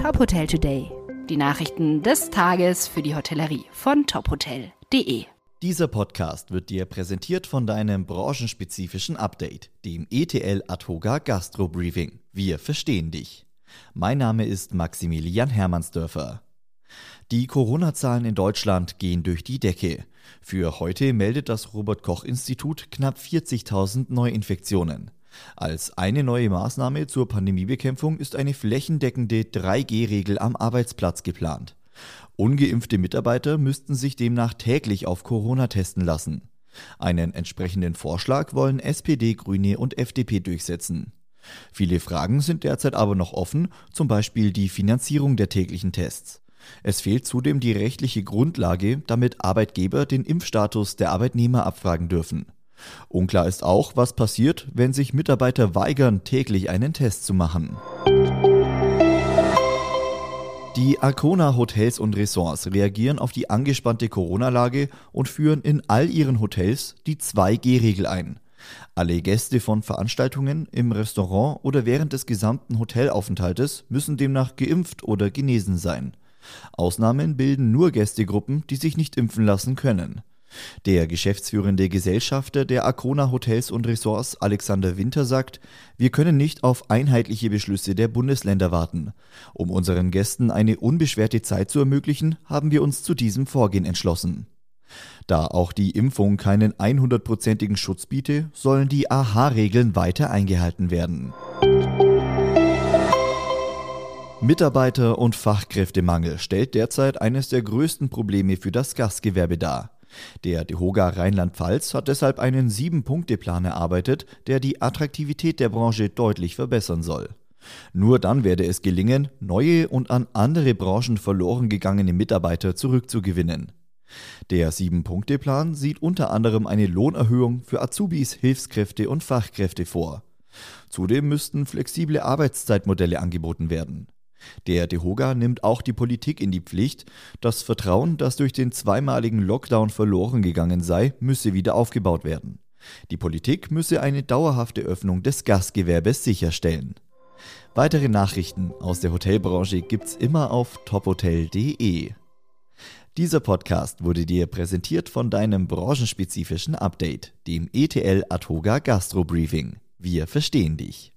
Top Hotel Today. Die Nachrichten des Tages für die Hotellerie von tophotel.de. Dieser Podcast wird dir präsentiert von deinem branchenspezifischen Update, dem ETL Atoga Gastro Briefing. Wir verstehen dich. Mein Name ist Maximilian Hermannsdörfer. Die Corona-Zahlen in Deutschland gehen durch die Decke. Für heute meldet das Robert Koch Institut knapp 40.000 Neuinfektionen. Als eine neue Maßnahme zur Pandemiebekämpfung ist eine flächendeckende 3G-Regel am Arbeitsplatz geplant. Ungeimpfte Mitarbeiter müssten sich demnach täglich auf Corona testen lassen. Einen entsprechenden Vorschlag wollen SPD, Grüne und FDP durchsetzen. Viele Fragen sind derzeit aber noch offen, zum Beispiel die Finanzierung der täglichen Tests. Es fehlt zudem die rechtliche Grundlage, damit Arbeitgeber den Impfstatus der Arbeitnehmer abfragen dürfen. Unklar ist auch, was passiert, wenn sich Mitarbeiter weigern, täglich einen Test zu machen. Die Arcona Hotels und Ressorts reagieren auf die angespannte Corona-Lage und führen in all ihren Hotels die 2G-Regel ein. Alle Gäste von Veranstaltungen im Restaurant oder während des gesamten Hotelaufenthaltes müssen demnach geimpft oder genesen sein. Ausnahmen bilden nur Gästegruppen, die sich nicht impfen lassen können. Der geschäftsführende Gesellschafter der Arcona Hotels und Ressorts Alexander Winter sagt, wir können nicht auf einheitliche Beschlüsse der Bundesländer warten. Um unseren Gästen eine unbeschwerte Zeit zu ermöglichen, haben wir uns zu diesem Vorgehen entschlossen. Da auch die Impfung keinen 100%igen Schutz biete, sollen die AHA-Regeln weiter eingehalten werden. Mitarbeiter- und Fachkräftemangel stellt derzeit eines der größten Probleme für das Gastgewerbe dar. Der DEHOGA Rheinland-Pfalz hat deshalb einen Sieben-Punkte-Plan erarbeitet, der die Attraktivität der Branche deutlich verbessern soll. Nur dann werde es gelingen, neue und an andere Branchen verloren gegangene Mitarbeiter zurückzugewinnen. Der Sieben-Punkte-Plan sieht unter anderem eine Lohnerhöhung für Azubis, Hilfskräfte und Fachkräfte vor. Zudem müssten flexible Arbeitszeitmodelle angeboten werden. Der DeHoga nimmt auch die Politik in die Pflicht. Das Vertrauen, das durch den zweimaligen Lockdown verloren gegangen sei, müsse wieder aufgebaut werden. Die Politik müsse eine dauerhafte Öffnung des Gastgewerbes sicherstellen. Weitere Nachrichten aus der Hotelbranche gibt's immer auf tophotel.de. Dieser Podcast wurde dir präsentiert von deinem branchenspezifischen Update, dem ETL Atoga Gastro Briefing. Wir verstehen dich.